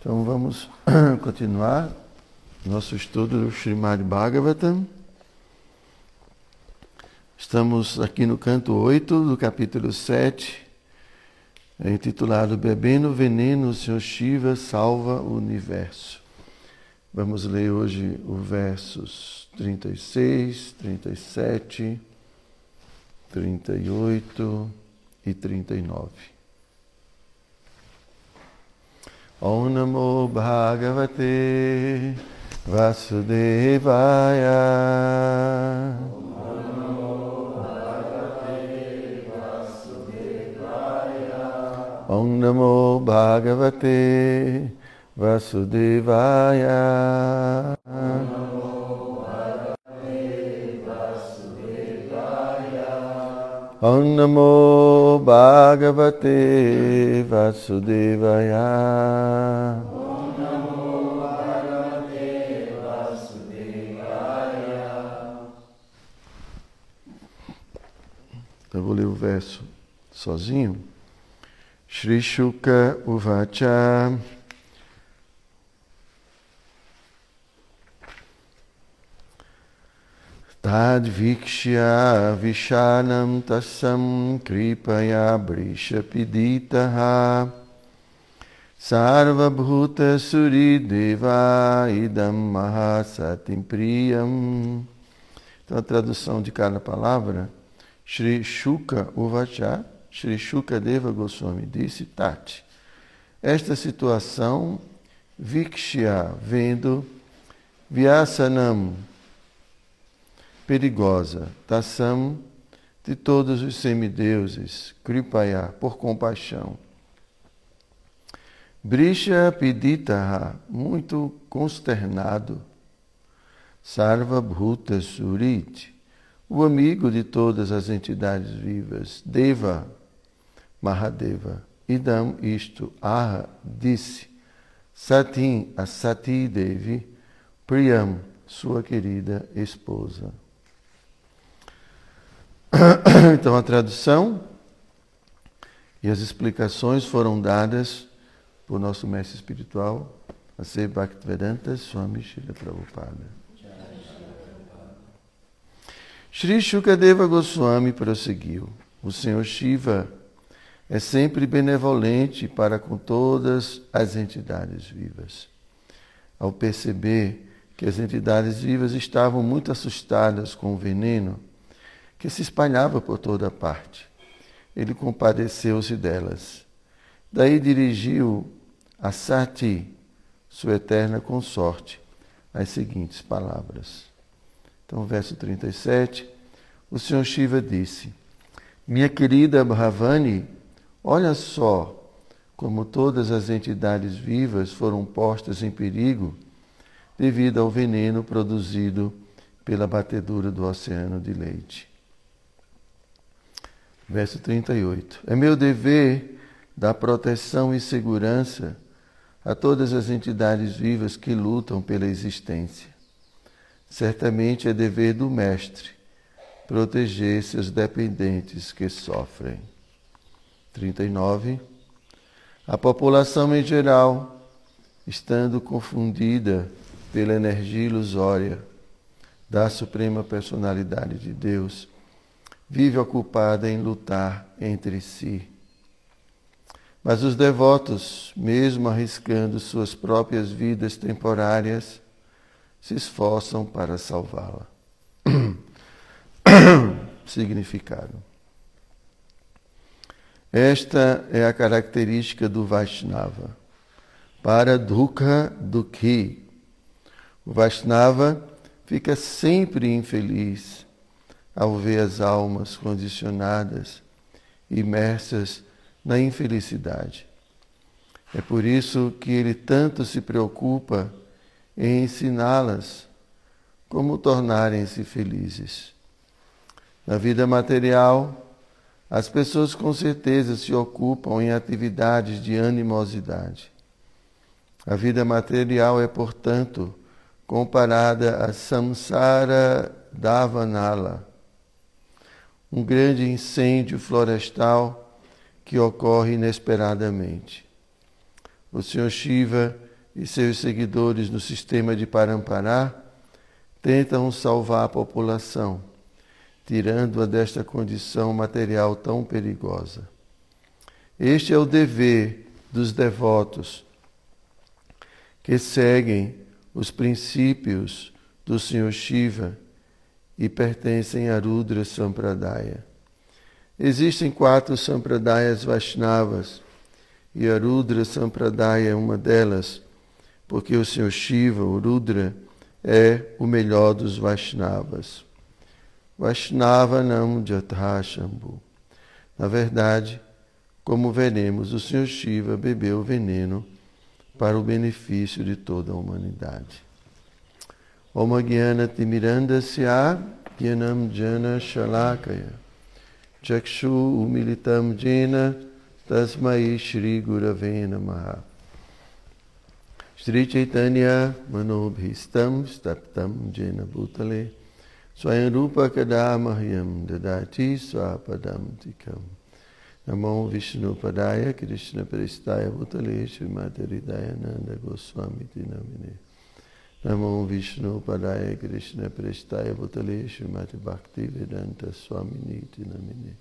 Então vamos continuar nosso estudo do Srimad Bhagavatam. Estamos aqui no canto 8 do capítulo 7, intitulado Bebendo Veneno, o Senhor Shiva salva o universo. Vamos ler hoje os versos 36, 37, 38 e 39. Om Namo Bhagavate Vasudevaya. Om Namo Bhagavate Vasudevaya. Om Namo Bhagavate Vasudevaya. Eu vou ler o verso sozinho. Shri Shuka Uvacha. Tadvikshya Vishanam Tasam Kripaya Brishapiditaha Sarvabhuta Surideva Idam Mahasatim Priyam. Então a tradução de cada palavra, Shri Shuka Uvacha, Shri Shuka Deva Goswami disse, Tati, esta situação, Vikshya, vendo, Vyasanam, perigosa, Tassam, de todos os semideuses, Kripaya, por compaixão. Brisha Piditaha, muito consternado, Sarva Bhuta Surit, o amigo de todas as entidades vivas, Deva, Mahadeva, Idam, isto, Aha, disse, Satin, a Sati Devi, Priyam, sua querida esposa. Então a tradução e as explicações foram dadas por nosso mestre espiritual, a ser Bhaktivedanta Swami Shri Prabhupada. Shri Shukadeva Goswami prosseguiu. O Senhor Shiva é sempre benevolente para com todas as entidades vivas. Ao perceber que as entidades vivas estavam muito assustadas com o veneno, que se espalhava por toda parte. Ele compadeceu-se delas. Daí dirigiu a Sati, sua eterna consorte, as seguintes palavras. Então, verso 37, o Senhor Shiva disse: Minha querida Bhavani, olha só como todas as entidades vivas foram postas em perigo devido ao veneno produzido pela batedura do oceano de leite. Verso 38. É meu dever dar proteção e segurança a todas as entidades vivas que lutam pela existência. Certamente é dever do Mestre proteger seus dependentes que sofrem. 39. A população em geral, estando confundida pela energia ilusória da Suprema Personalidade de Deus, vive ocupada em lutar entre si. Mas os devotos, mesmo arriscando suas próprias vidas temporárias, se esforçam para salvá-la. Significado. Esta é a característica do Vaishnava. Para Dukha Dukhi, o Vaishnava fica sempre infeliz ao ver as almas condicionadas, imersas na infelicidade. É por isso que ele tanto se preocupa em ensiná-las como tornarem-se felizes. Na vida material, as pessoas com certeza se ocupam em atividades de animosidade. A vida material é, portanto, comparada a samsara davanala, um grande incêndio florestal que ocorre inesperadamente. O Senhor Shiva e seus seguidores no sistema de Parampará tentam salvar a população, tirando-a desta condição material tão perigosa. Este é o dever dos devotos que seguem os princípios do Senhor Shiva e pertencem a Rudra Sampradaya. Existem quatro Sampradayas Vaishnavas e a Rudra Sampradaya é uma delas, porque o Senhor Shiva, o Rudra, é o melhor dos Vaishnavas. Vaishnava Nam Jathashambhu. Na verdade, como veremos, o Senhor Shiva bebeu veneno para o benefício de toda a humanidade. Om Gyana Timirandasya Gyanam Jana Shalakaya Chakshu Umilitam Jena Tasmai Shri Gurave Namaha Shri Chaitanya Manobhistam Staptam Jena Bhutale Swayam Rupa Kadamahyam Dadati Swapadam Tikam Namo Vishnu Padaya Krishna Prestaya Bhutale Srimati Hridayananda Goswami Tinamine Namo Vishnu Padaya Krishna Prestaya Bhutale Srimati Bhakti Vedanta Swamini Tinamine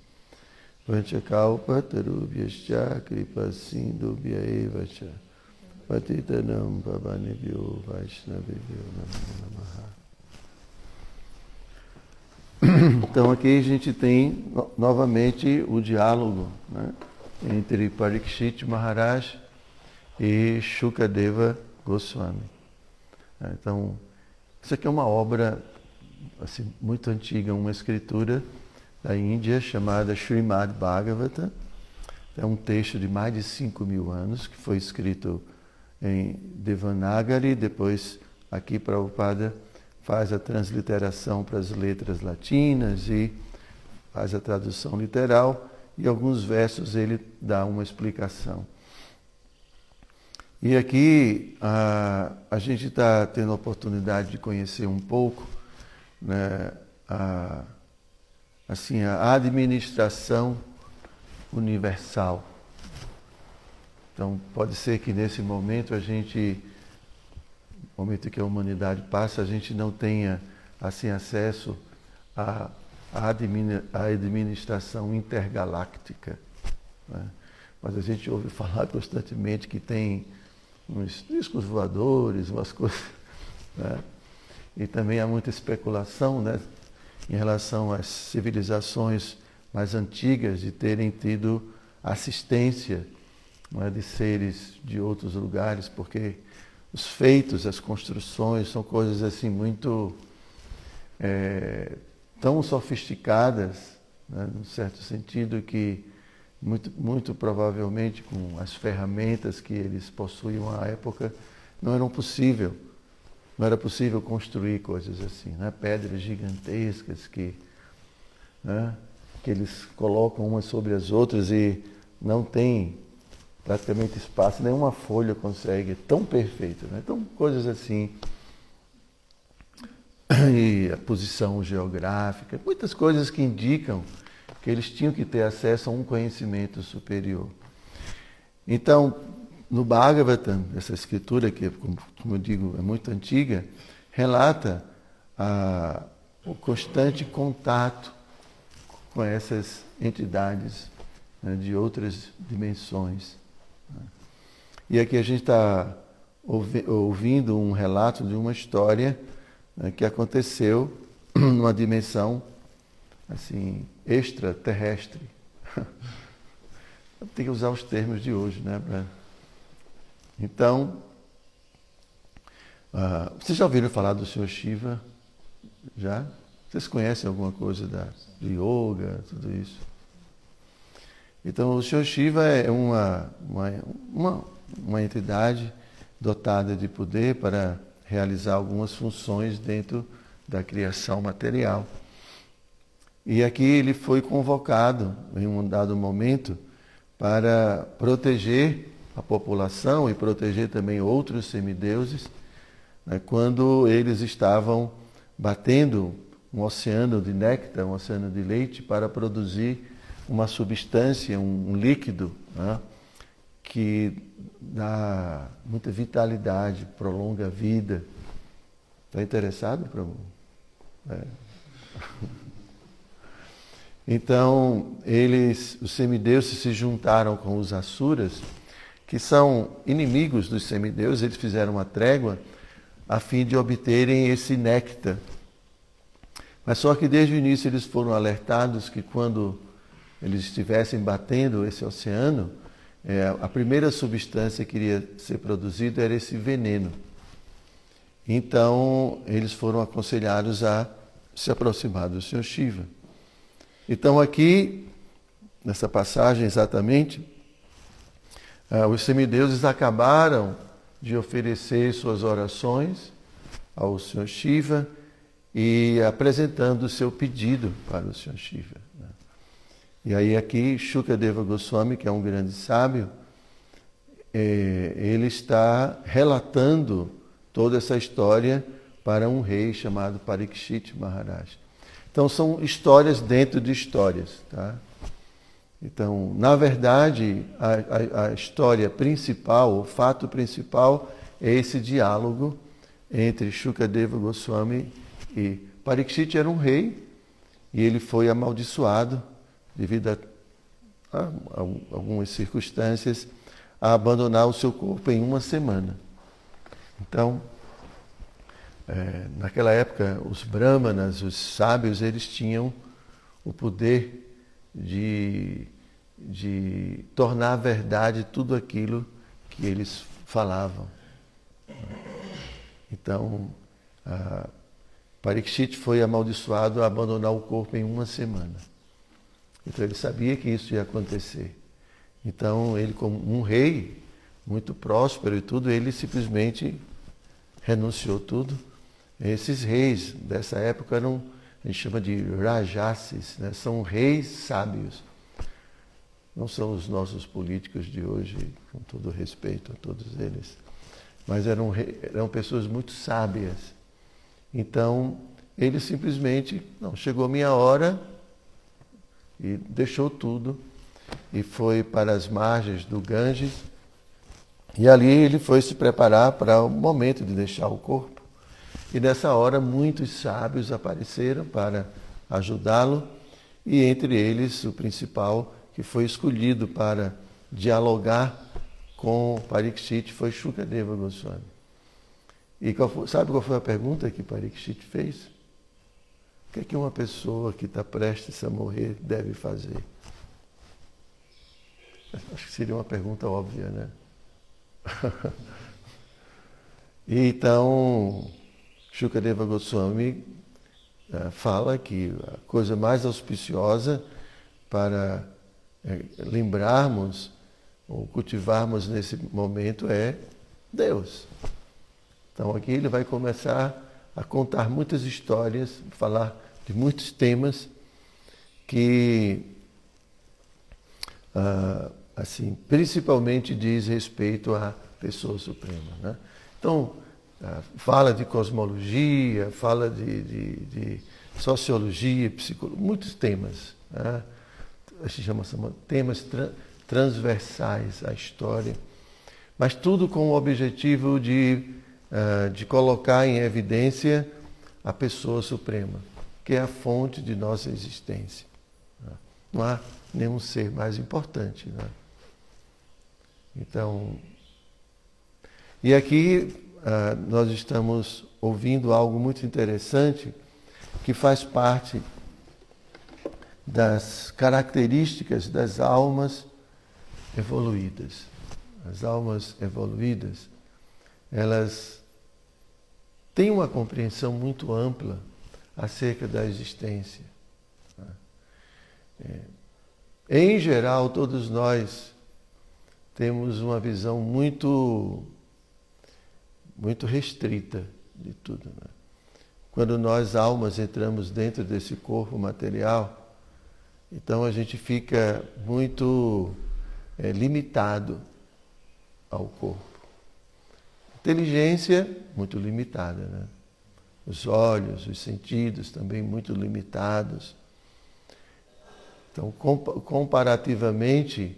Vanchakalpa Tarubhyascha Kripa Sindhubhya Eva Cha Patitanam Pavanibhyo Vaishnavibhyo Namo Namaha Então aqui a gente tem novamente o diálogo né, entre Parikshit Maharaj e Shukadeva Goswami. É, então, isso aqui é uma obra assim, muito antiga, uma escritura da Índia chamada Srimad Bhagavata. É um texto de mais de 5 mil anos que foi escrito em Devanagari, depois aqui para o Pada faz a transliteração para as letras latinas e faz a tradução literal e alguns versos ele dá uma explicação. E aqui a, a gente está tendo a oportunidade de conhecer um pouco né, a, assim, a administração universal. Então pode ser que nesse momento a gente momento que a humanidade passa, a gente não tenha assim acesso à, à administração intergaláctica. Né? Mas a gente ouve falar constantemente que tem uns discos voadores, umas coisas. Né? E também há muita especulação né, em relação às civilizações mais antigas de terem tido assistência é, de seres de outros lugares, porque os feitos, as construções, são coisas assim muito é, tão sofisticadas, né, num certo sentido, que muito, muito provavelmente com as ferramentas que eles possuíam à época, não eram possível, não era possível construir coisas assim, né? pedras gigantescas que, né, que eles colocam umas sobre as outras e não tem praticamente espaço, nenhuma folha consegue, tão perfeito. Né? Então, coisas assim. E a posição geográfica, muitas coisas que indicam que eles tinham que ter acesso a um conhecimento superior. Então, no Bhagavatam, essa escritura, que, como eu digo, é muito antiga, relata a, o constante contato com essas entidades né, de outras dimensões. E aqui a gente está ouvindo um relato de uma história né, que aconteceu numa dimensão assim extraterrestre. Tem que usar os termos de hoje, né? Então, uh, vocês já ouviram falar do Senhor Shiva? Já? Vocês conhecem alguma coisa da, de yoga, tudo isso? Então, o Senhor Shiva é uma, uma, uma, uma entidade dotada de poder para realizar algumas funções dentro da criação material. E aqui ele foi convocado em um dado momento para proteger a população e proteger também outros semideuses, né, quando eles estavam batendo um oceano de néctar, um oceano de leite, para produzir uma substância, um, líquido, né, que dá muita vitalidade, prolonga a vida. Está interessado, Prabhu? É. Então, eles, os semideuses se juntaram com os asuras, que são inimigos dos semideuses, eles fizeram uma trégua a fim de obterem esse néctar. Mas só que desde o início eles foram alertados que quando eles estivessem batendo esse oceano, é, a primeira substância que iria ser produzida era esse veneno. Então, eles foram aconselhados a se aproximar do Senhor Shiva. Então, aqui, nessa passagem exatamente, uh, os semideuses acabaram de oferecer suas orações ao Senhor Shiva e apresentando o seu pedido para o Senhor Shiva. Né? E aí aqui Shukadeva Goswami, que é um grande sábio, é, ele está relatando toda essa história para um rei chamado Parikshit Maharaj. Então são histórias dentro de histórias. Tá? Então, na verdade, a, a, a história principal, o fato principal é esse diálogo entre Shukadeva Goswami e Parikshit era um rei e ele foi amaldiçoado devido a, a, a algumas circunstâncias a abandonar o seu corpo em uma semana. Então, é, naquela época, os brahmanas, os sábios, eles tinham o poder de, de tornar verdade tudo aquilo que eles falavam. Então, a Parikshit foi amaldiçoado a abandonar o corpo em uma semana. Então ele sabia que isso ia acontecer. Então ele, como um rei muito próspero e tudo, ele simplesmente renunciou tudo esses reis dessa época eram, a gente chama de rajasis, né? são reis sábios. Não são os nossos políticos de hoje, com todo respeito a todos eles, mas eram, eram pessoas muito sábias. Então, ele simplesmente, não, chegou a minha hora e deixou tudo e foi para as margens do Ganges. E ali ele foi se preparar para o momento de deixar o corpo. E nessa hora muitos sábios apareceram para ajudá-lo, e entre eles o principal que foi escolhido para dialogar com Parikshit foi Shukadeva Goswami. E qual foi, sabe qual foi a pergunta que Parikshit fez? O que é que uma pessoa que está prestes a morrer deve fazer? Acho que seria uma pergunta óbvia, né? então, Shukadeva Goswami uh, fala que a coisa mais auspiciosa para uh, lembrarmos ou cultivarmos nesse momento é Deus. Então aqui ele vai começar a contar muitas histórias, falar de muitos temas que uh, assim principalmente diz respeito à pessoa suprema. Né? Então ah, fala de cosmologia, fala de, de, de sociologia, psicologia, muitos temas. Né? Gente chama, temas tra transversais à história, mas tudo com o objetivo de, uh, de colocar em evidência a pessoa suprema, que é a fonte de nossa existência. Né? Não há nenhum ser mais importante. Né? Então, e aqui nós estamos ouvindo algo muito interessante que faz parte das características das almas evoluídas. As almas evoluídas, elas têm uma compreensão muito ampla acerca da existência. É, em geral, todos nós temos uma visão muito muito restrita de tudo. Né? Quando nós, almas, entramos dentro desse corpo material, então a gente fica muito é, limitado ao corpo. Inteligência, muito limitada. Né? Os olhos, os sentidos também muito limitados. Então, comparativamente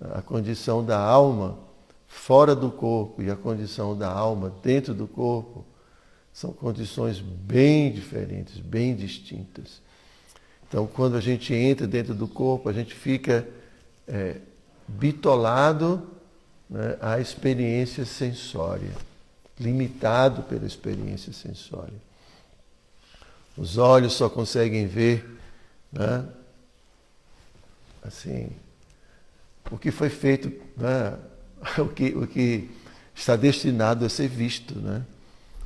a condição da alma fora do corpo e a condição da alma dentro do corpo são condições bem diferentes, bem distintas. Então, quando a gente entra dentro do corpo, a gente fica é, bitolado né, à experiência sensória, limitado pela experiência sensória. Os olhos só conseguem ver né, assim, o que foi feito, né, o, que, o que está destinado a ser visto. Né?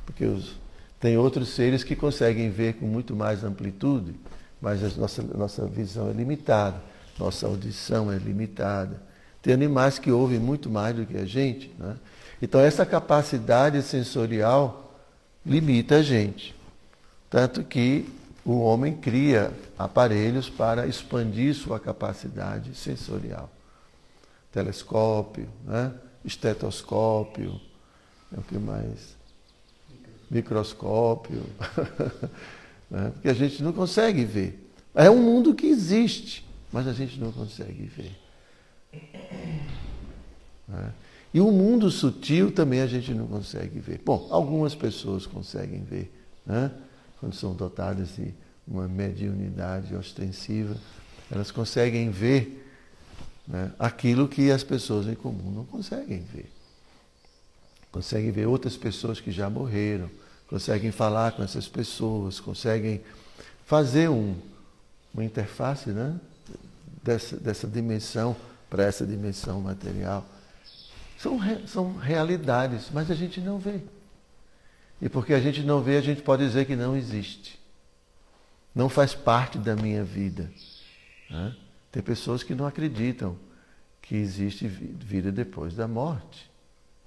Porque os, tem outros seres que conseguem ver com muito mais amplitude, mas a nossa, nossa visão é limitada, nossa audição é limitada. Tem animais que ouvem muito mais do que a gente. Né? Então, essa capacidade sensorial limita a gente. Tanto que o homem cria aparelhos para expandir sua capacidade sensorial. Telescópio, né? estetoscópio, é o que mais? Microscópio. né? Porque a gente não consegue ver. É um mundo que existe, mas a gente não consegue ver. Né? E o mundo sutil também a gente não consegue ver. Bom, algumas pessoas conseguem ver, né? quando são dotadas de uma mediunidade ostensiva, elas conseguem ver né, aquilo que as pessoas em comum não conseguem ver. Conseguem ver outras pessoas que já morreram, conseguem falar com essas pessoas, conseguem fazer um, uma interface né, dessa, dessa dimensão para essa dimensão material. São, são realidades, mas a gente não vê. E porque a gente não vê, a gente pode dizer que não existe. Não faz parte da minha vida. Né? Tem pessoas que não acreditam que existe vida depois da morte.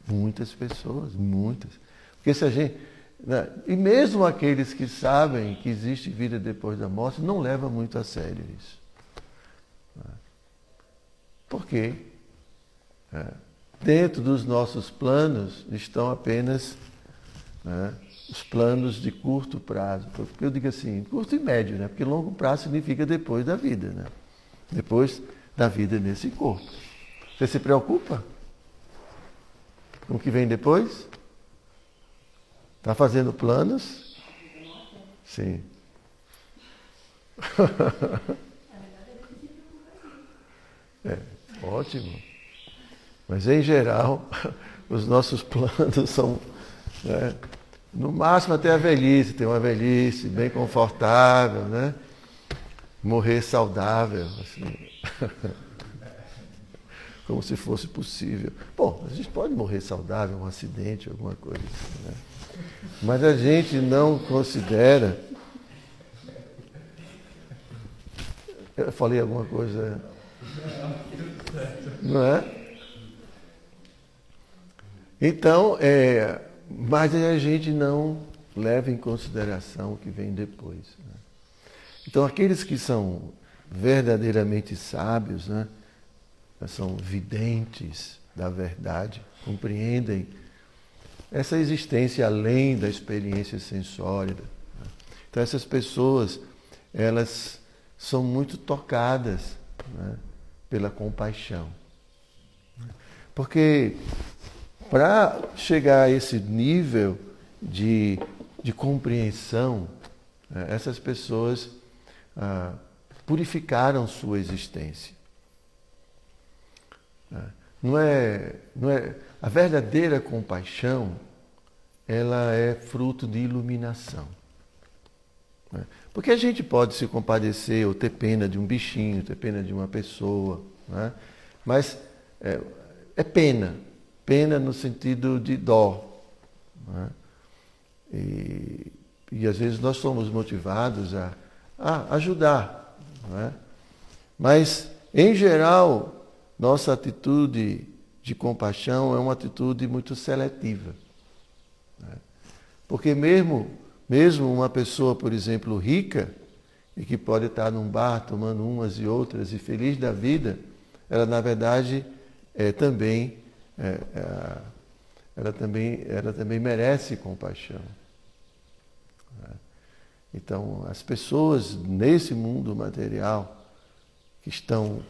Muitas pessoas, muitas. Porque se a gente. Né? E mesmo aqueles que sabem que existe vida depois da morte, não levam muito a sério isso. Né? Por quê? É, dentro dos nossos planos estão apenas né, os planos de curto prazo. Eu digo assim, curto e médio, né? Porque longo prazo significa depois da vida, né? Depois da vida nesse corpo. Você se preocupa com o que vem depois? Está fazendo planos? Sim. é, ótimo. Mas em geral, os nossos planos são né? No máximo até a velhice, ter uma velhice bem confortável, né? Morrer saudável, assim. Como se fosse possível. Bom, a gente pode morrer saudável, um acidente, alguma coisa assim, né? Mas a gente não considera. Eu falei alguma coisa. Não é? Então, é, mas a gente não leva em consideração o que vem depois. Né? Então, aqueles que são verdadeiramente sábios, né, são videntes da verdade, compreendem essa existência além da experiência sensória. Né? Então, essas pessoas, elas são muito tocadas né, pela compaixão. Porque para chegar a esse nível de, de compreensão, né, essas pessoas ah, purificaram sua existência. Ah, não é, não é, a verdadeira compaixão, ela é fruto de iluminação. Né? Porque a gente pode se compadecer ou ter pena de um bichinho, ter pena de uma pessoa, né? mas é, é pena, Pena no sentido de dó. É? E, e, às vezes nós somos motivados a, a ajudar. É? Mas, em geral, nossa atitude de compaixão é uma atitude muito seletiva. É? Porque mesmo, mesmo uma pessoa, por exemplo, rica, e que pode estar num bar tomando umas e outras e feliz da vida, ela na verdade é também é, é, ela, também, ela também merece compaixão. Então, as pessoas nesse mundo material que estão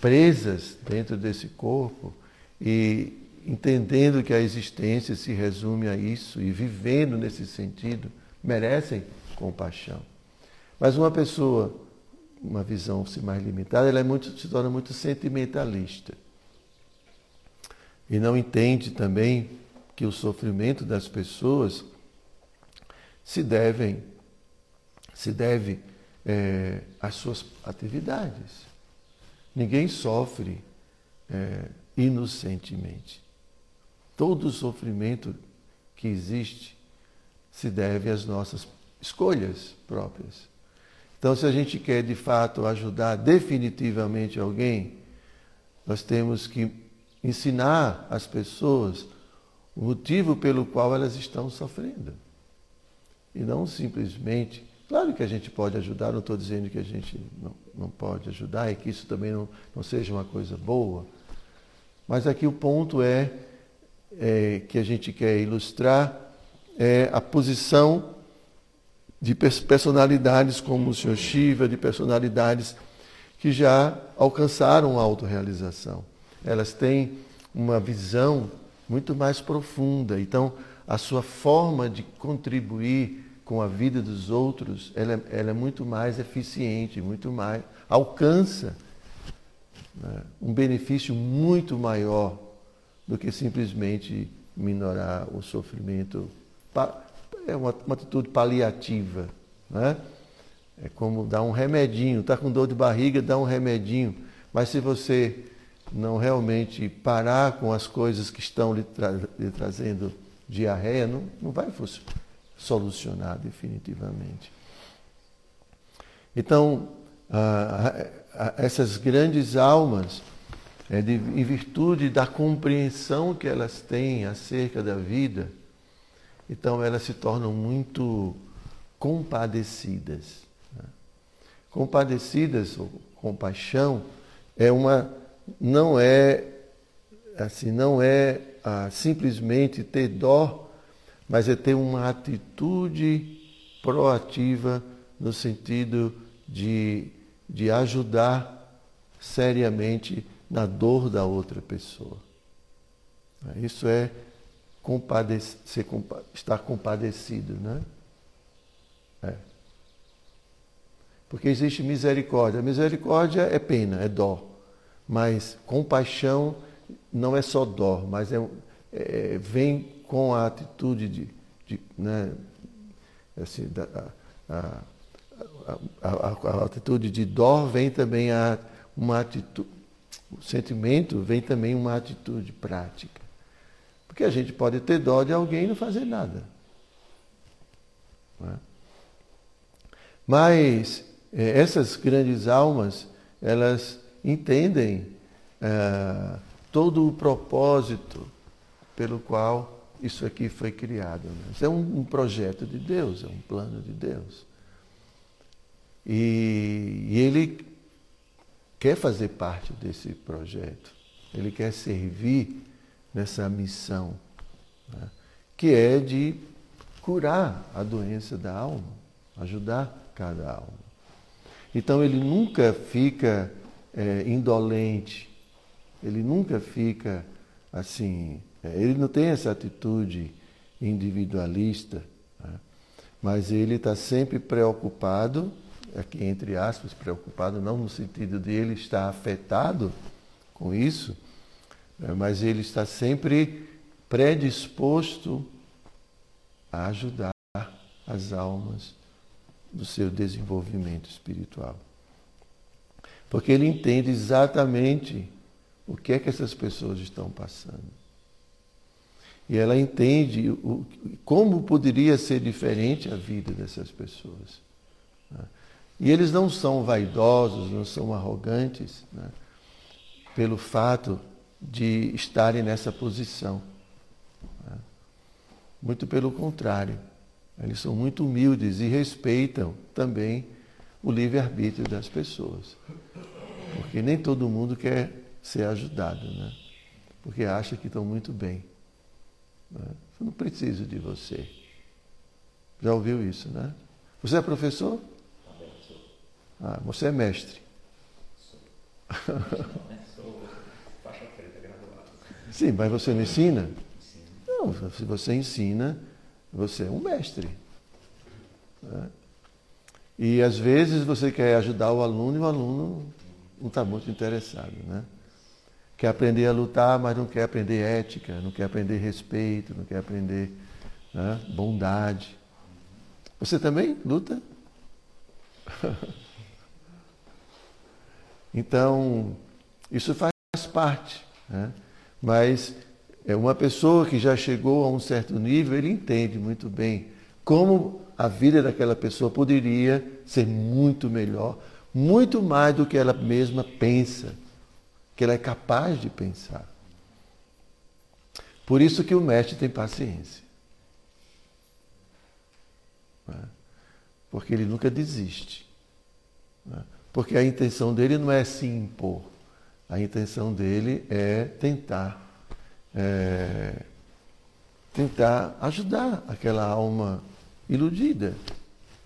presas dentro desse corpo e entendendo que a existência se resume a isso e vivendo nesse sentido, merecem compaixão. Mas uma pessoa, uma visão mais limitada, ela é muito, se torna muito sentimentalista. E não entende também que o sofrimento das pessoas se devem se deve é, às suas atividades. Ninguém sofre é, inocentemente. Todo sofrimento que existe se deve às nossas escolhas próprias. Então, se a gente quer de fato ajudar definitivamente alguém, nós temos que ensinar as pessoas o motivo pelo qual elas estão sofrendo. E não simplesmente. Claro que a gente pode ajudar, não estou dizendo que a gente não, não pode ajudar e que isso também não, não seja uma coisa boa. Mas aqui o ponto é é, que a gente quer ilustrar é a posição de personalidades como o Sr. Shiva, de personalidades que já alcançaram a autorrealização. Elas têm uma visão muito mais profunda. Então, a sua forma de contribuir com a vida dos outros, ela, é, ela é muito mais eficiente, muito mais alcança né, um benefício muito maior do que simplesmente minorar o sofrimento. É uma, uma atitude paliativa. Né? É como dar um remedinho. Está com dor de barriga, dá um remedinho. Mas se você não realmente parar com as coisas que estão lhe, tra lhe trazendo diarreia, não, não vai solucionar definitivamente. Então, ah, essas grandes almas é, de, em virtude da compreensão que elas têm acerca da vida, então elas se tornam muito compadecidas. Né? Compadecidas, ou compaixão, é uma, não é assim, não é ah, simplesmente ter dó, mas é ter uma atitude proativa no sentido de, de ajudar seriamente na dor da outra pessoa. Isso é ser, estar compadecido, né? É. Porque existe misericórdia. misericórdia é pena, é dó. Mas compaixão não é só dó, mas é, é vem com a atitude de, de né, assim, da, a, a, a, a, atitude de dó vem também a, uma atitude o sentimento vem também uma atitude prática. Porque a gente pode ter dó de alguém e não fazer nada. Não é? Mas essas grandes almas, elas entendem é, todo o propósito pelo qual isso aqui foi criado. Né? Isso é um, um, projeto de Deus, é um plano de Deus. E, e ele quer fazer parte desse projeto, ele quer servir nessa missão, né? que é de curar a doença da alma, ajudar cada alma. Então ele nunca fica é, indolente, ele nunca fica assim, é, ele não tem essa atitude individualista, né? mas ele está sempre preocupado aqui entre aspas, preocupado, não no sentido de ele estar afetado com isso, né, mas ele está sempre predisposto a ajudar as almas do seu desenvolvimento espiritual. Porque ele entende exatamente o que é que essas pessoas estão passando. E ela entende o, como poderia ser diferente a vida dessas pessoas. Né? E eles não são vaidosos, não são arrogantes, né? pelo fato de estarem nessa posição. Né? Muito pelo contrário, eles são muito humildes e respeitam também o livre-arbítrio das pessoas. Porque nem todo mundo quer ser ajudado, né? porque acha que estão muito bem. Né? Eu não preciso de você. Já ouviu isso, né? Você é professor? Ah, você é mestre. Sim, mas você não ensina? Não, se você ensina, você é um mestre. Né? E às vezes você quer ajudar o aluno e o aluno não está muito interessado. Né? Quer aprender a lutar, mas não quer aprender ética, não quer aprender respeito, não quer aprender né, bondade. Você também luta? então, isso faz parte. Né? Mas é uma pessoa que já chegou a um certo nível, ele entende muito bem como a vida daquela pessoa poderia ser muito melhor, muito mais do que ela mesma pensa, que ela é capaz de pensar. Por isso que o mestre tem paciência. Né? Porque ele nunca desiste. Né? Porque a intenção dele não é se impor. A intenção dele é tentar, é, tentar ajudar aquela alma iludida.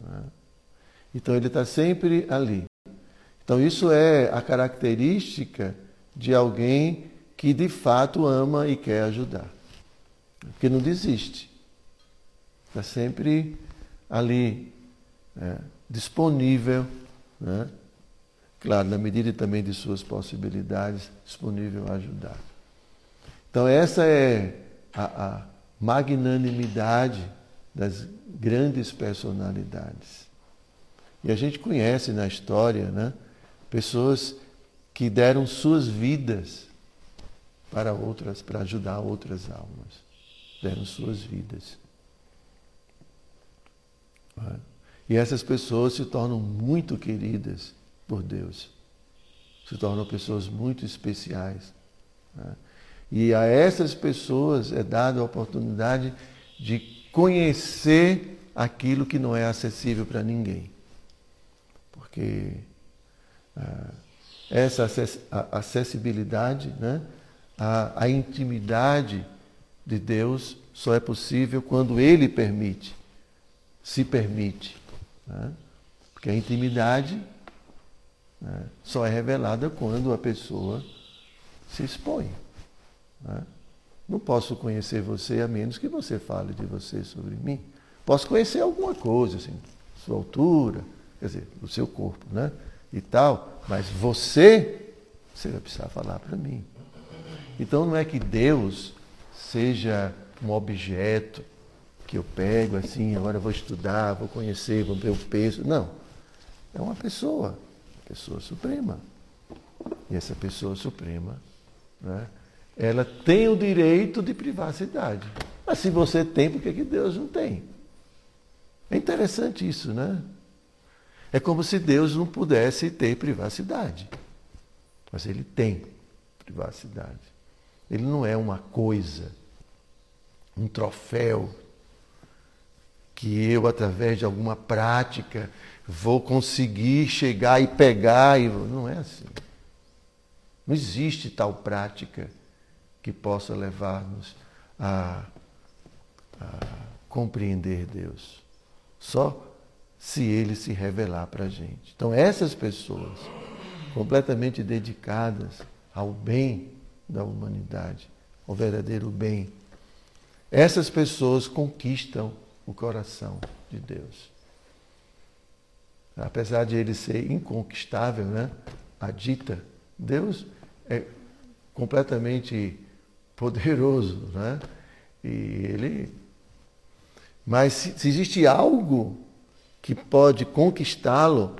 Né? Então ele está sempre ali. Então isso é a característica de alguém que de fato ama e quer ajudar. Porque não desiste. Está sempre ali, é, disponível, né? claro, na medida também de suas possibilidades, disponível a ajudar. Então, essa é a, a magnanimidade das grandes personalidades. E a gente conhece na história né, pessoas que deram suas vidas para outras, para ajudar outras almas. Deram suas vidas. E essas pessoas se tornam muito queridas por Deus. Se tornam pessoas muito especiais. Né? E a essas pessoas é dada a oportunidade de conhecer aquilo que não é acessível para ninguém. Porque ah, essa acessibilidade, né? a, a intimidade de Deus só é possível quando Ele permite, se permite. Né? Porque a intimidade né, só é revelada quando a pessoa se expõe. Né? Não posso conhecer você a menos que você fale de você sobre mim. Posso conhecer alguma coisa, assim, sua altura, quer dizer, o seu corpo, né? E tal, mas você, você vai precisar falar para mim. Então não é que Deus seja um objeto que eu pego assim, agora vou estudar, vou conhecer, vou ver o peso. Não. É uma pessoa pessoa suprema. E essa pessoa suprema, né, ela tem o direito de privacidade. Mas se você tem, por que, que Deus não tem? É interessante isso, né? É como se Deus não pudesse ter privacidade. Mas ele tem privacidade. Ele não é uma coisa, um troféu que eu, através de alguma prática, vou conseguir chegar e pegar. E... Não é assim. Não existe tal prática que possa levar-nos a, a, compreender Deus. Só se Ele se revelar para a gente. Então, essas pessoas, completamente dedicadas ao bem da humanidade, ao verdadeiro bem, essas pessoas conquistam o coração de Deus apesar de ele ser inconquistável, né? a dita, Deus é completamente poderoso, né? E ele. Mas se, se existe algo que pode conquistá-lo,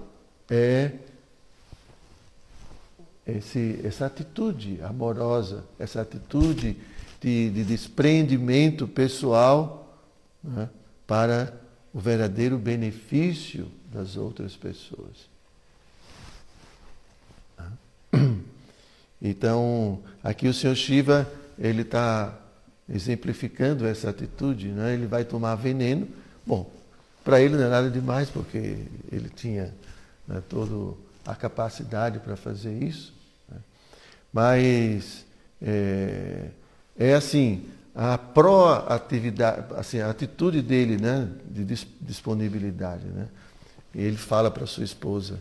é esse, essa atitude amorosa, essa atitude de, de desprendimento pessoal né? para o verdadeiro benefício das outras pessoas. Então, aqui o Senhor Shiva, ele está exemplificando essa atitude, né? ele vai tomar veneno. Bom, para ele não é nada demais, porque ele tinha né, toda a capacidade para fazer isso. Né? Mas é, é assim, a proatividade, assim, a atitude dele né, de disponibilidade. Né? Ele fala para sua esposa,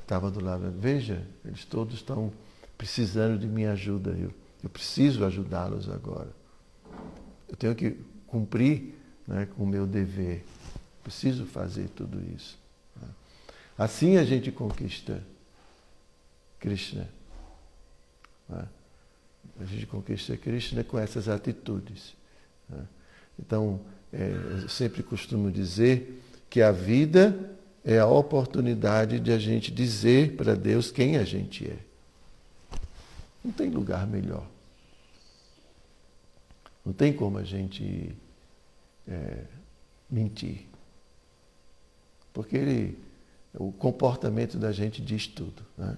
estava né, do lado, veja, eles todos estão precisando de minha ajuda, eu, eu preciso ajudá-los agora. Eu tenho que cumprir né, com o meu dever, preciso fazer tudo isso. Né. Assim a gente conquista Krishna. Né. A gente conquista Krishna com essas atitudes. Né. Então, é, eu sempre costumo dizer que a vida é a oportunidade de a gente dizer para Deus quem a gente é. Não tem lugar melhor. Não tem como a gente é, mentir. Porque ele, o comportamento da gente diz tudo. Né?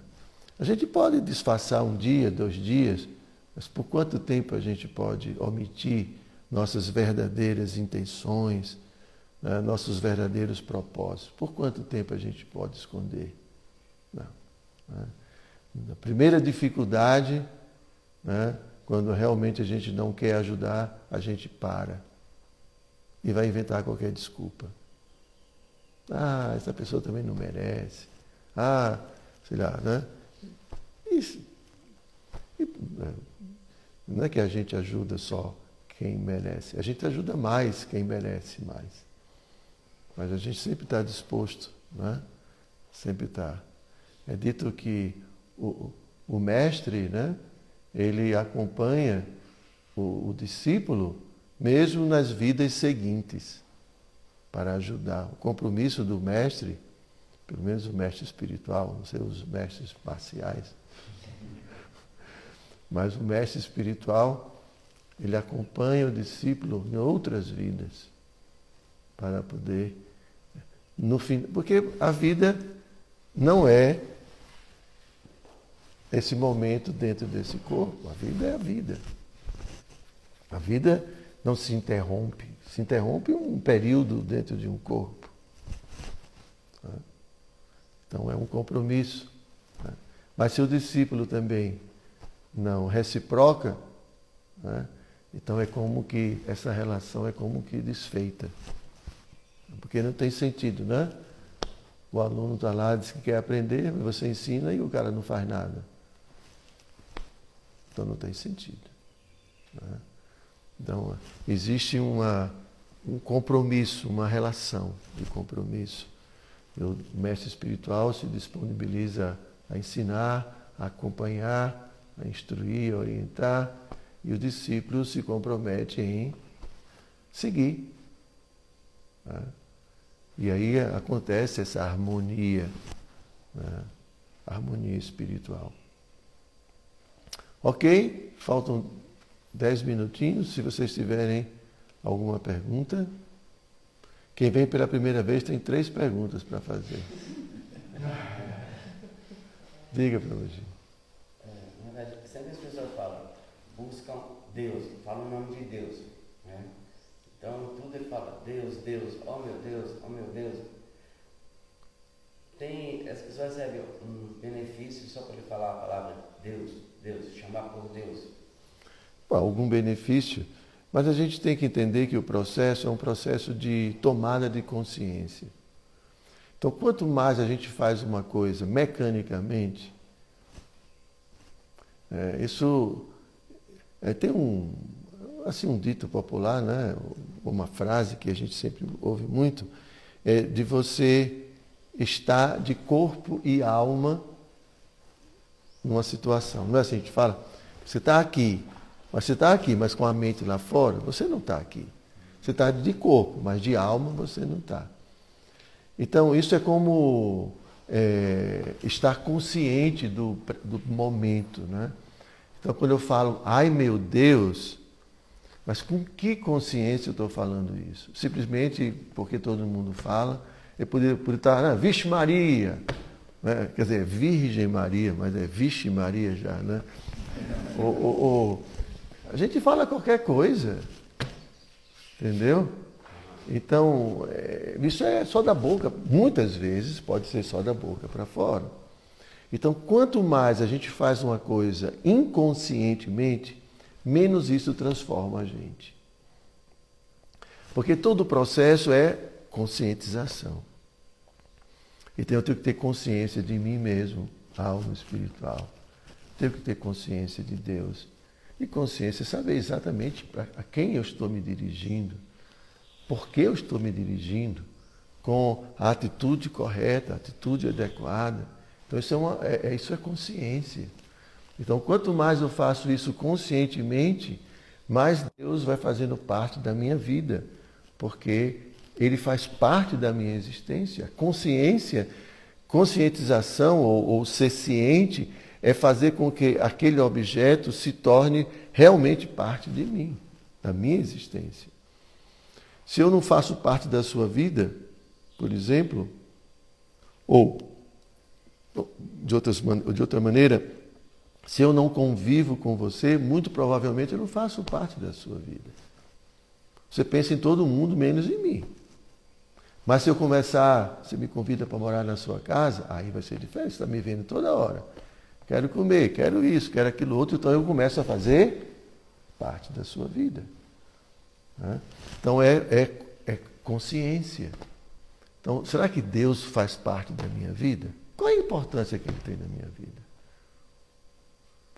A gente pode disfarçar um dia, dois dias, mas por quanto tempo a gente pode omitir nossas verdadeiras intenções, né, nossos verdadeiros propósitos. Por quanto tempo a gente pode esconder? Não. Né? A primeira dificuldade, né, quando realmente a gente não quer ajudar, a gente para e vai inventar qualquer desculpa. Ah, essa pessoa também não merece. Ah, sei lá, né? Isso. Né, não é que a gente ajuda só quem merece, a gente ajuda mais quem merece mais. Mas a gente sempre está disposto, né? Sempre está. É dito que o, o mestre, né? Ele acompanha o, o discípulo mesmo nas vidas seguintes para ajudar. O compromisso do mestre, pelo menos o mestre espiritual, não sei os mestres parciais, mas o mestre espiritual, ele acompanha o discípulo em outras vidas para poder no fim, porque a vida não é esse momento dentro desse corpo. A vida é a vida. A vida não se interrompe. Se interrompe um período dentro de um corpo. Então é um compromisso. Mas se o discípulo também não reciproca, então é como que essa relação é como que desfeita. Porque não tem sentido, né? O aluno está lá, diz que quer aprender, você ensina e o cara não faz nada. Então não tem sentido. Né? Então, existe uma, um compromisso, uma relação de compromisso. O mestre espiritual se disponibiliza a ensinar, a acompanhar, a instruir, a orientar, e o discípulo se compromete em seguir. Né? E aí acontece essa harmonia, né? harmonia espiritual. Ok? Faltam dez minutinhos. Se vocês tiverem alguma pergunta. Quem vem pela primeira vez tem três perguntas para fazer. Diga, Prabhuji. É, na verdade, sempre as pessoas falam, buscam Deus, falam o nome de Deus. Né? Então, tudo ele fala, Deus, Deus, oh meu Deus, oh meu Deus. Tem, as pessoas recebem um benefício só por ele falar a palavra Deus, Deus, chamar por Deus. algum benefício, mas a gente tem que entender que o processo é um processo de tomada de consciência. Então, quanto mais a gente faz uma coisa mecanicamente, é, isso é, tem um, assim, um dito popular, né? uma frase que a gente sempre ouve muito, é de você estar de corpo e alma numa situação. Não é assim que a gente fala? Você está aqui, mas você está aqui, mas com a mente lá fora, você não está aqui. Você está de corpo, mas de alma você não está. Então, isso é como é, estar consciente do, do momento. Né? Então, quando eu falo, ai meu Deus, mas com que consciência eu estou falando isso? Simplesmente porque todo mundo fala, eu poderia, poderia estar, ah, Vixe Maria, né? quer dizer, Virgem Maria, mas é Vixe Maria já, né? Ou, ou, ou, a gente fala qualquer coisa, entendeu? Então, é, isso é só da boca, muitas vezes pode ser só da boca para fora. Então, quanto mais a gente faz uma coisa inconscientemente, menos isso transforma a gente. Porque todo o processo é conscientização. Então eu tenho que ter consciência de mim mesmo, alma espiritual. Tenho que ter consciência de Deus. E consciência, saber exatamente a quem eu estou me dirigindo, por que eu estou me dirigindo, com a atitude correta, a atitude adequada. Então isso é, uma, é, é isso é consciência. Então quanto mais eu faço isso conscientemente, mais Deus vai fazendo parte da minha vida, porque Ele faz parte da minha existência. Consciência, conscientização ou, ou ser ciente é fazer com que aquele objeto se torne realmente parte de mim, da minha existência. Se eu não faço parte da sua vida, por exemplo, ou de, outras, de outra maneira, se eu não convivo com você, muito provavelmente eu não faço parte da sua vida. Você pensa em todo mundo menos em mim. Mas se eu começar, você me convida para morar na sua casa, aí vai ser diferente, você está me vendo toda hora. Quero comer, quero isso, quero aquilo outro, então eu começo a fazer parte da sua vida. Né? Então é, é, é consciência. Então, será que Deus faz parte da minha vida? Qual é a importância que ele tem na minha vida?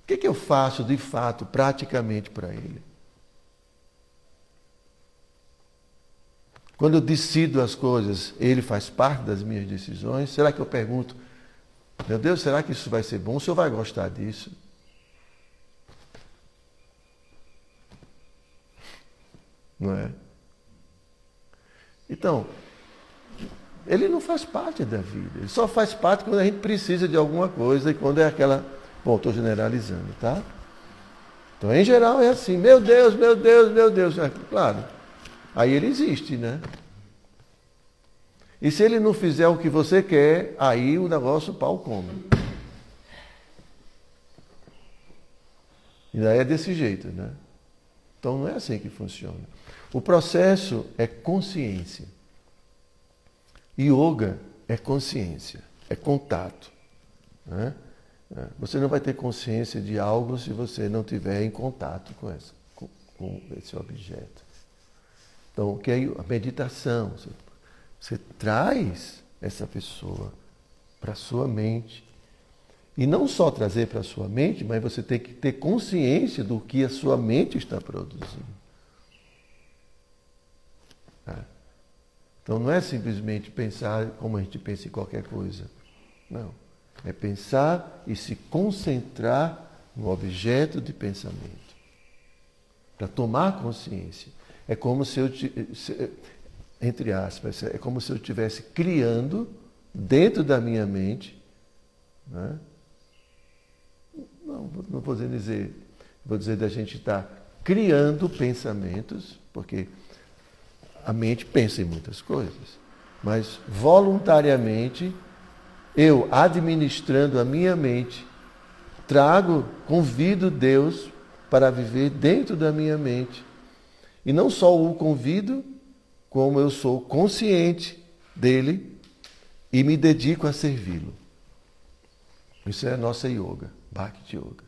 O que, que eu faço de fato, praticamente, para ele? Quando eu decido as coisas, ele faz parte das minhas decisões? Será que eu pergunto, meu Deus, será que isso vai ser bom? O senhor vai gostar disso? Não é? Então, ele não faz parte da vida. Ele só faz parte quando a gente precisa de alguma coisa e quando é aquela. Bom, estou generalizando, tá? Então, em geral, é assim: meu Deus, meu Deus, meu Deus. É, claro, Aí ele existe, né? E se ele não fizer o que você quer, aí o negócio o pau come. E daí é desse jeito, né? Então não é assim que funciona. O processo é consciência. Yoga é consciência, é contato. Né? É, você não vai ter consciência de algo se você não tiver em contato com, essa, com, com esse objeto. Então, que é a meditação. Você, você traz essa pessoa para sua mente. E não só trazer para sua mente, mas você tem que ter consciência do que a sua mente está produzindo. Tá? Então não é simplesmente pensar como a gente pensa em qualquer coisa. Não. É pensar e se concentrar no objeto de pensamento. Para tomar consciência. É como se eu, entre aspas, é como se eu estivesse criando dentro da minha mente, né? não, não vou dizer, vou dizer da gente estar tá criando pensamentos, porque a mente pensa em muitas coisas, mas voluntariamente eu administrando a minha mente, trago, convido Deus para viver dentro da minha mente e não só o convido, como eu sou consciente dele e me dedico a servi-lo. Isso é a nossa yoga, Bhakti Yoga.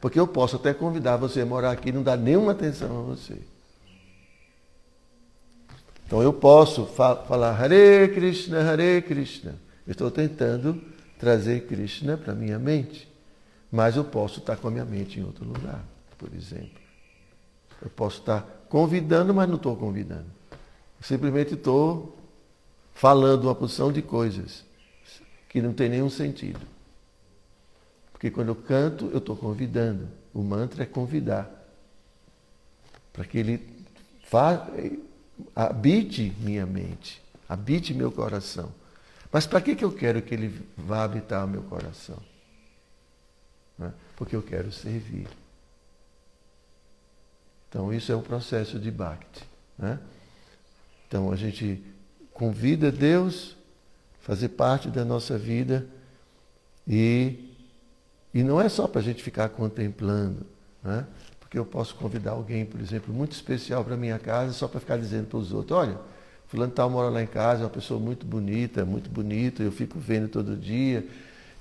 Porque eu posso até convidar você a morar aqui e não dar nenhuma atenção a você. Então eu posso fa falar Hare Krishna, Hare Krishna. Eu estou tentando trazer Krishna para minha mente. Mas eu posso estar com a minha mente em outro lugar, por exemplo. Eu posso estar convidando, mas não estou convidando. Simplesmente estou falando uma posição de coisas que não tem nenhum sentido. Porque quando eu canto, eu estou convidando. O mantra é convidar. Para que ele fa... habite minha mente, habite meu coração. Mas para que, que eu quero que ele vá habitar meu coração? Né? Porque eu quero servir. Então, isso é um processo de Bhakti. Né? Então, a gente convida Deus a fazer parte da nossa vida e, e não é só para a gente ficar contemplando. Né? Porque eu posso convidar alguém, por exemplo, muito especial para minha casa só para ficar dizendo para os outros: olha, Fulano tal mora lá em casa, é uma pessoa muito bonita, muito bonita, eu fico vendo todo dia.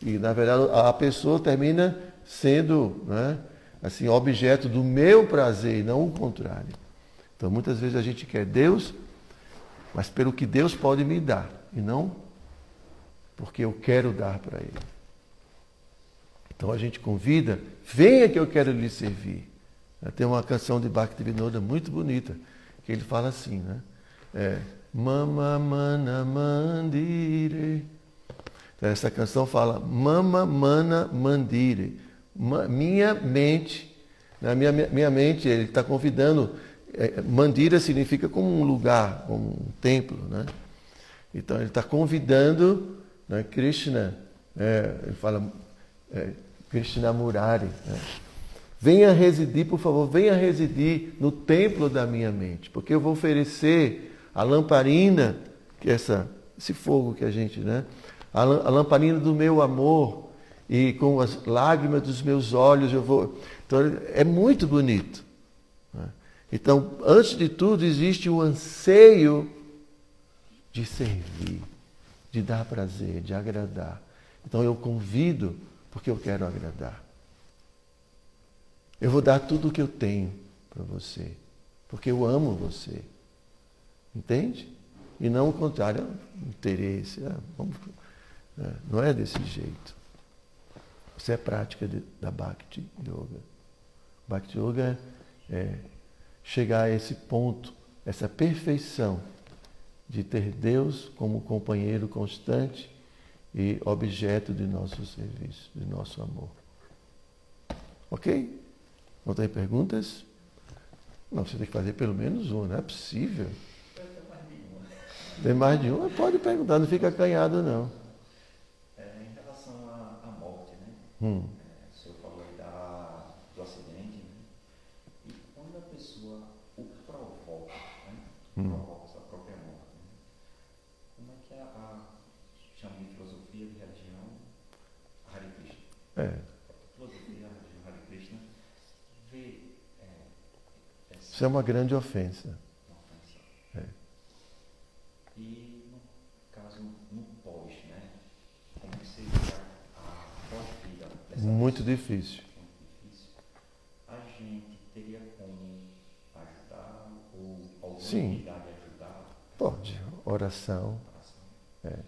E, na verdade, a pessoa termina sendo. Né, assim, objeto do meu prazer e não o contrário. Então muitas vezes a gente quer Deus, mas pelo que Deus pode me dar, e não porque eu quero dar para ele. Então a gente convida, venha que eu quero lhe servir. Tem uma canção de Bhaktivinoda muito bonita, que ele fala assim, né? É, Mama mana mandire. Então, essa canção fala Mama mana mandire. Minha mente, na minha, minha mente, ele está convidando. É, mandira significa como um lugar, como um templo, né? Então ele está convidando né, Krishna, é, ele fala é, Krishna Murari. Né? Venha residir, por favor, venha residir no templo da minha mente, porque eu vou oferecer a lamparina, que é essa, esse fogo que a gente, né? A, a lamparina do meu amor e com as lágrimas dos meus olhos eu vou. Então é muito bonito. Então, antes de tudo, existe o anseio de servir, de dar prazer, de agradar. Então eu convido porque eu quero agradar. Eu vou dar tudo o que eu tenho para você, porque eu amo você. Entende? E não o contrário, interesse. É, é, não é desse jeito. Isso é prática da Bhakti Yoga. Bhakti Yoga é chegar a esse ponto, essa perfeição de ter Deus como companheiro constante e objeto de nosso serviço, de nosso amor. Ok? Não tem perguntas? Não, você tem que fazer pelo menos um, não é possível. Tem mais de uma? Pode perguntar, não fica acanhado não. É, em relação à, à morte, né? Hum. É, o senhor falou aí da, do acidente, né? E quando a pessoa o provoca, né? Hum. provoca sua própria morte, né? como é que a, a chama de filosofia de religião Hare Krishna? É. A filosofia da religião Hare Krishna vê é, essa Isso é uma grande ofensa. ofensa. É. E no caso, no pós, né? Como que seria a pós-vida Muito pessoa? difícil. Muito difícil. A gente teria como ajudar ou alguma Sim. entidade ajudar Pode. Oração. oração?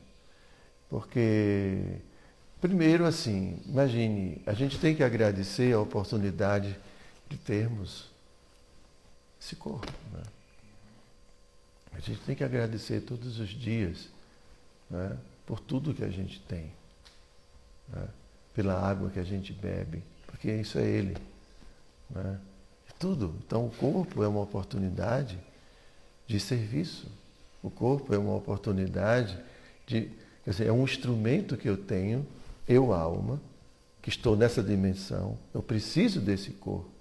Porque, primeiro, assim, imagine, a gente tem que agradecer a oportunidade de termos esse corpo. Né? A gente tem que agradecer todos os dias né? por tudo que a gente tem. né? Pela água que a gente bebe, porque isso é Ele. Né? Tudo. Então, o corpo é uma oportunidade de serviço. O corpo é uma oportunidade de. Quer dizer, é um instrumento que eu tenho, eu, alma, que estou nessa dimensão, eu preciso desse corpo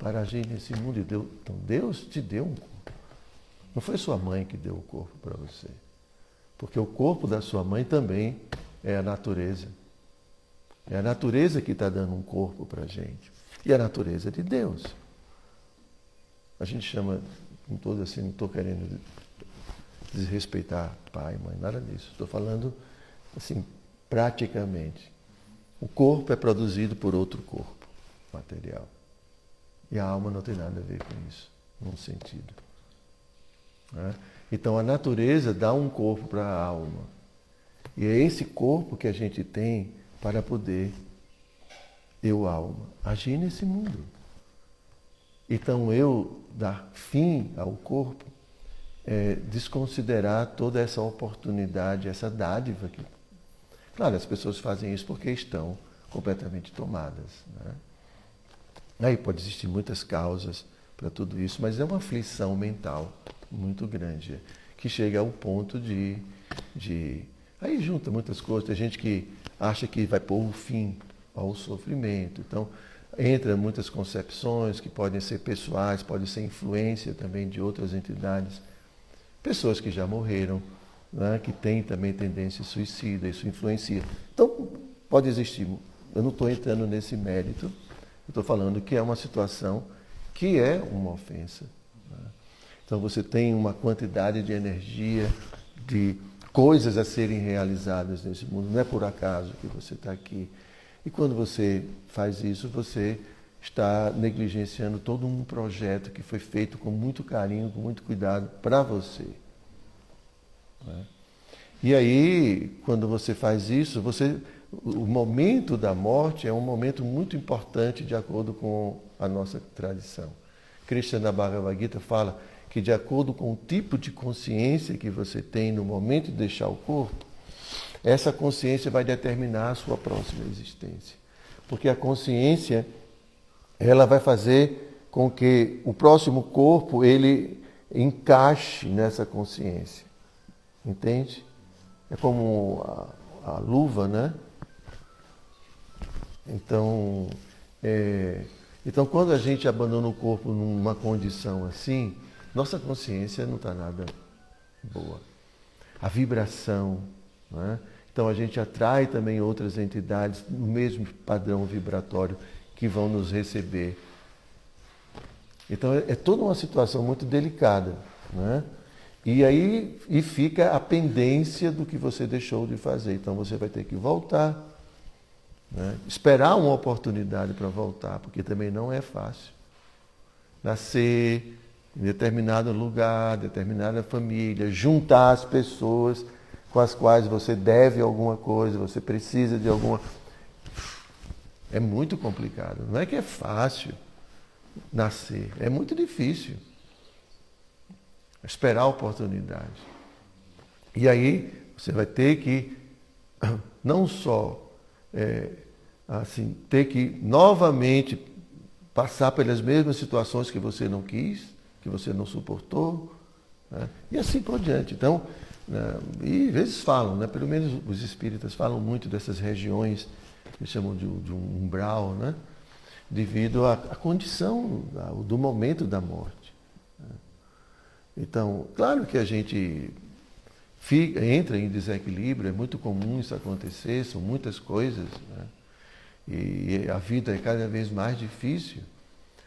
para agir nesse mundo. E Deus, então, Deus te deu um corpo. Não foi sua mãe que deu o corpo para você. Porque o corpo da sua mãe também é a natureza. É a natureza que está dando um corpo para a gente. E a natureza de Deus. A gente chama, não estou assim, não estou querendo desrespeitar pai, mãe, nada disso. Estou falando assim, praticamente. O corpo é produzido por outro corpo material. E a alma não tem nada a ver com isso, num sentido. né? Então a natureza dá um corpo para a alma. E é esse corpo que a gente tem para poder, eu, alma, agir nesse mundo. Então eu dar fim ao corpo é desconsiderar toda essa oportunidade, essa dádiva que. Claro, as pessoas fazem isso porque estão completamente tomadas. Né? Aí pode existir muitas causas para tudo isso, mas é uma aflição mental muito grande, que chega ao ponto de, de. Aí junta muitas coisas. Tem gente que acha que vai pôr um fim ao sofrimento. Então, entra muitas concepções que podem ser pessoais, podem ser influência também de outras entidades. Pessoas que já morreram, né, que têm também tendência suicida, isso influencia. Então, pode existir. Eu não estou entrando nesse mérito, eu estou falando que é uma situação que é uma ofensa. né. Então, você tem uma quantidade de energia, de coisas a serem realizadas nesse mundo. Não é por acaso que você está aqui. E quando você faz isso, você está negligenciando todo um projeto que foi feito com muito carinho, com muito cuidado para você. né? E aí, quando você faz isso, você o momento da morte é um momento muito importante de acordo com a nossa tradição. Krishna na Bhagavad Gita fala que de acordo com o tipo de consciência que você tem no momento de deixar o corpo, essa consciência vai determinar a sua próxima existência. Porque a consciência ela vai fazer com que o próximo corpo ele encaixe nessa consciência. Entende? É como a, a luva, né? Então, é, então, quando a gente abandona o corpo numa condição assim, nossa consciência não está nada boa. A vibração, né? então a gente atrai também outras entidades no mesmo padrão vibratório que vão nos receber. Então é, é toda uma situação muito delicada, né? E aí e fica a pendência do que você deixou de fazer. Então você vai ter que voltar, né? esperar uma oportunidade para voltar, porque também não é fácil. Nascer em determinado lugar, determinada família, juntar as pessoas com as quais você deve alguma coisa, você precisa de alguma. É muito complicado. Não é que é fácil nascer, é muito difícil. Esperar a oportunidade. E aí você vai ter que não só é, assim ter que novamente passar pelas mesmas situações que você não quis, que você não suportou, né? e assim por diante. Então, né? e às vezes falam, né? pelo menos os espíritas falam muito dessas regiões que chamam de, de um umbral, né? devido à, à condição do momento da morte. Né? Então, claro que a gente fica, entra em desequilíbrio, é muito comum isso acontecer, são muitas coisas, né? e a vida é cada vez mais difícil,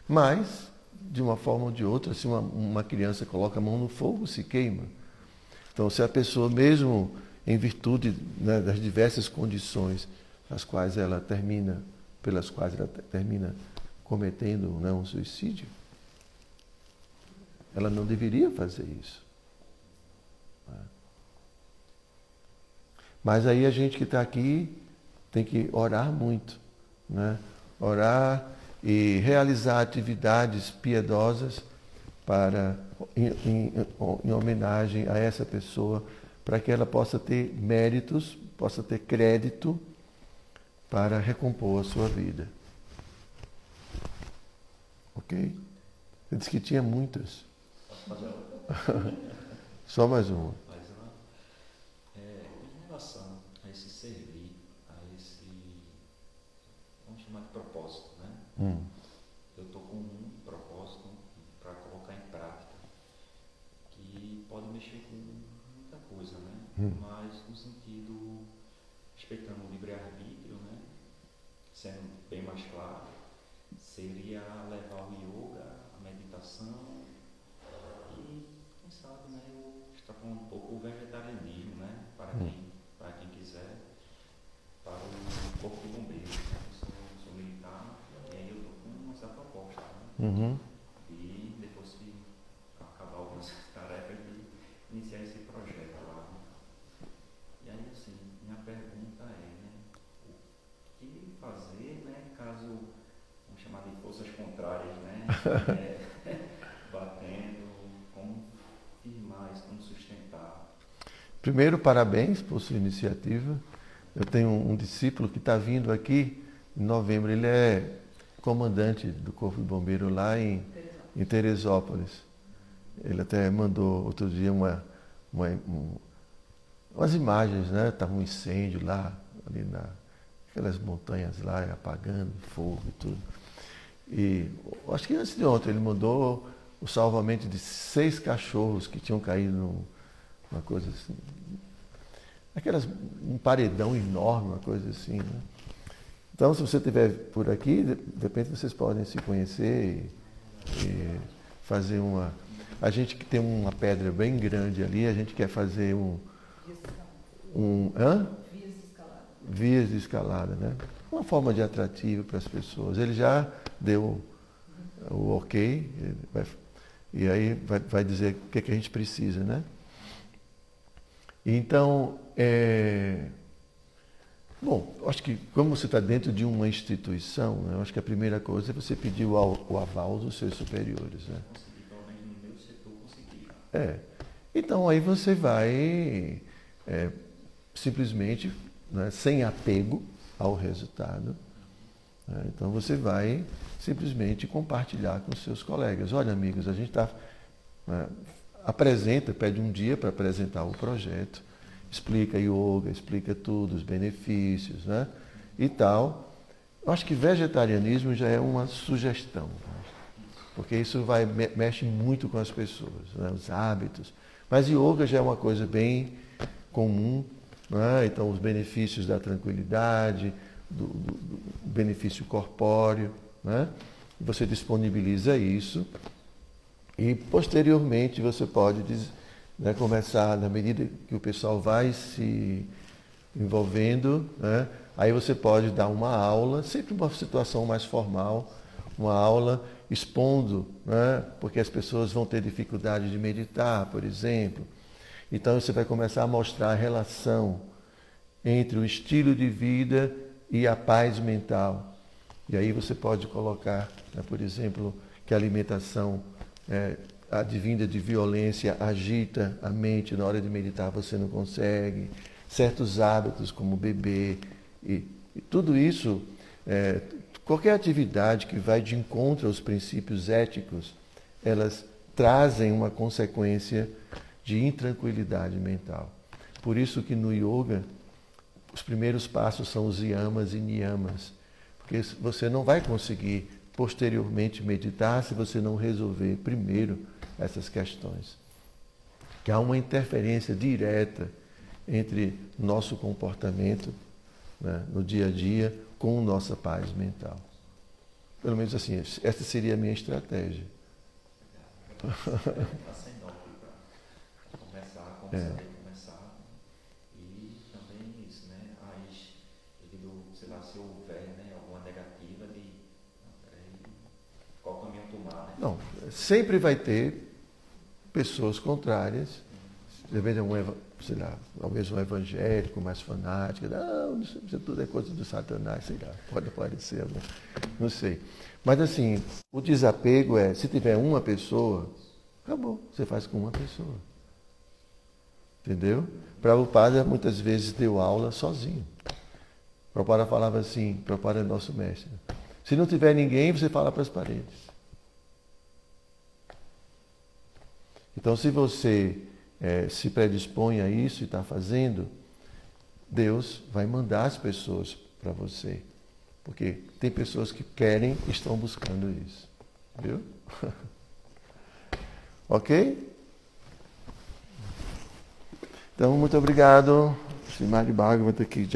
mas, de uma forma ou de outra, se uma, uma criança coloca a mão no fogo, se queima. Então, se a pessoa, mesmo em virtude né, das diversas condições as quais ela termina, pelas quais ela termina cometendo né, um suicídio, ela não deveria fazer isso. Mas aí a gente que está aqui tem que orar muito, né? orar e realizar atividades piedosas para em, em, em, homenagem a essa pessoa, para que ela possa ter méritos, possa ter crédito para recompor a sua vida. Ok? Você disse que tinha muitas. Só mais uma. Hum. Eu estou com um propósito para colocar em prática, que pode mexer com muita coisa, né? Hum. Mas no sentido, respeitando o livre-arbítrio, né? Sendo bem mais claro, seria levar o yoga, a meditação e, quem sabe, né? Eu extrapolar um pouco o vegetarianismo, né? Para quem quiser, para o corpo de bombeiros. Uhum. E depois que acabar algumas tarefas de iniciar esse projeto lá. E aí assim, minha pergunta é, né, o que fazer, né, caso, vamos chamar de forças contrárias, né? é, batendo, como firmar isso, como sustentar. Primeiro, parabéns por sua iniciativa. Eu tenho um, um discípulo que está vindo aqui em novembro. Ele é comandante do Corpo de Bombeiro lá em, em Teresópolis. Ele até mandou outro dia uma, uma um, umas imagens, né? Estava um incêndio lá, ali na aquelas montanhas lá, apagando fogo e tudo. E acho que antes de ontem ele mandou o salvamento de seis cachorros que tinham caído numa coisa assim. Aquelas, um paredão enorme, uma coisa assim, né? Então, se você estiver por aqui, de repente vocês podem se conhecer e, e fazer uma. A gente que tem uma pedra bem grande ali, a gente quer fazer um. um hã? Vias de escalada. Vias de escalada, né? Uma forma de atrativo para as pessoas. Ele já deu o ok, vai, e aí vai, vai dizer o que, é que a gente precisa, né? Então, é... bom, acho que como você está dentro de uma instituição, né, eu acho que a primeira coisa é você pedir o, o aval dos seus superiores. Né? É. Então aí você vai é, simplesmente, né, sem apego ao resultado, né, então você vai simplesmente compartilhar com seus colegas. Olha, amigos, a gente está. Né, apresenta, pede um dia para apresentar o projeto, explica yoga, explica tudo, os benefícios, né? E tal. Eu acho que vegetarianismo já é uma sugestão, né? porque isso vai mexe muito com as pessoas, né? os hábitos. Mas yoga já é uma coisa bem comum, né? então os benefícios da tranquilidade, do, do, do benefício corpóreo, né? você disponibiliza isso e posteriormente você pode né, começar, na medida que o pessoal vai se envolvendo, né, aí você pode dar uma aula, sempre uma situação mais formal, uma aula expondo, né? porque as pessoas vão ter dificuldade de meditar, por exemplo. Então você vai começar a mostrar a relação entre o estilo de vida e a paz mental. E aí você pode colocar, né, por exemplo, que a alimentação é, advinda de violência agita a mente, na hora de meditar você não consegue, certos hábitos como beber, e, e tudo isso é, Qualquer atividade que vai de encontro aos princípios éticos, elas trazem uma consequência de intranquilidade mental. Por isso que no yoga os primeiros passos são os yamas e niyamas, porque você não vai conseguir posteriormente meditar se você não resolver primeiro essas questões. Que há uma interferência direta entre nosso comportamento né, no dia a dia com nossa paz mental. Pelo menos assim, essa seria a minha estratégia. como é. Não, sempre vai ter pessoas contrárias. De repente, algum sei lá, talvez um evangélico mais fanático, não, isso tudo é coisa do Satanás, sei lá, pode aparecer, não, não sei. Mas assim, o desapego é, se tiver uma pessoa, acabou, você faz com uma pessoa. Entendeu? Prabhupada muitas vezes deu aula sozinho. Prabhupada falava assim, Prabhupada é nosso mestre. Se não tiver ninguém, você fala para as paredes. Então, se você é, se predispõe a isso e está fazendo, Deus vai mandar as pessoas para você. Porque tem pessoas que querem e estão buscando isso. Viu? ok? Então, muito obrigado. Simari Bhagavata Ki.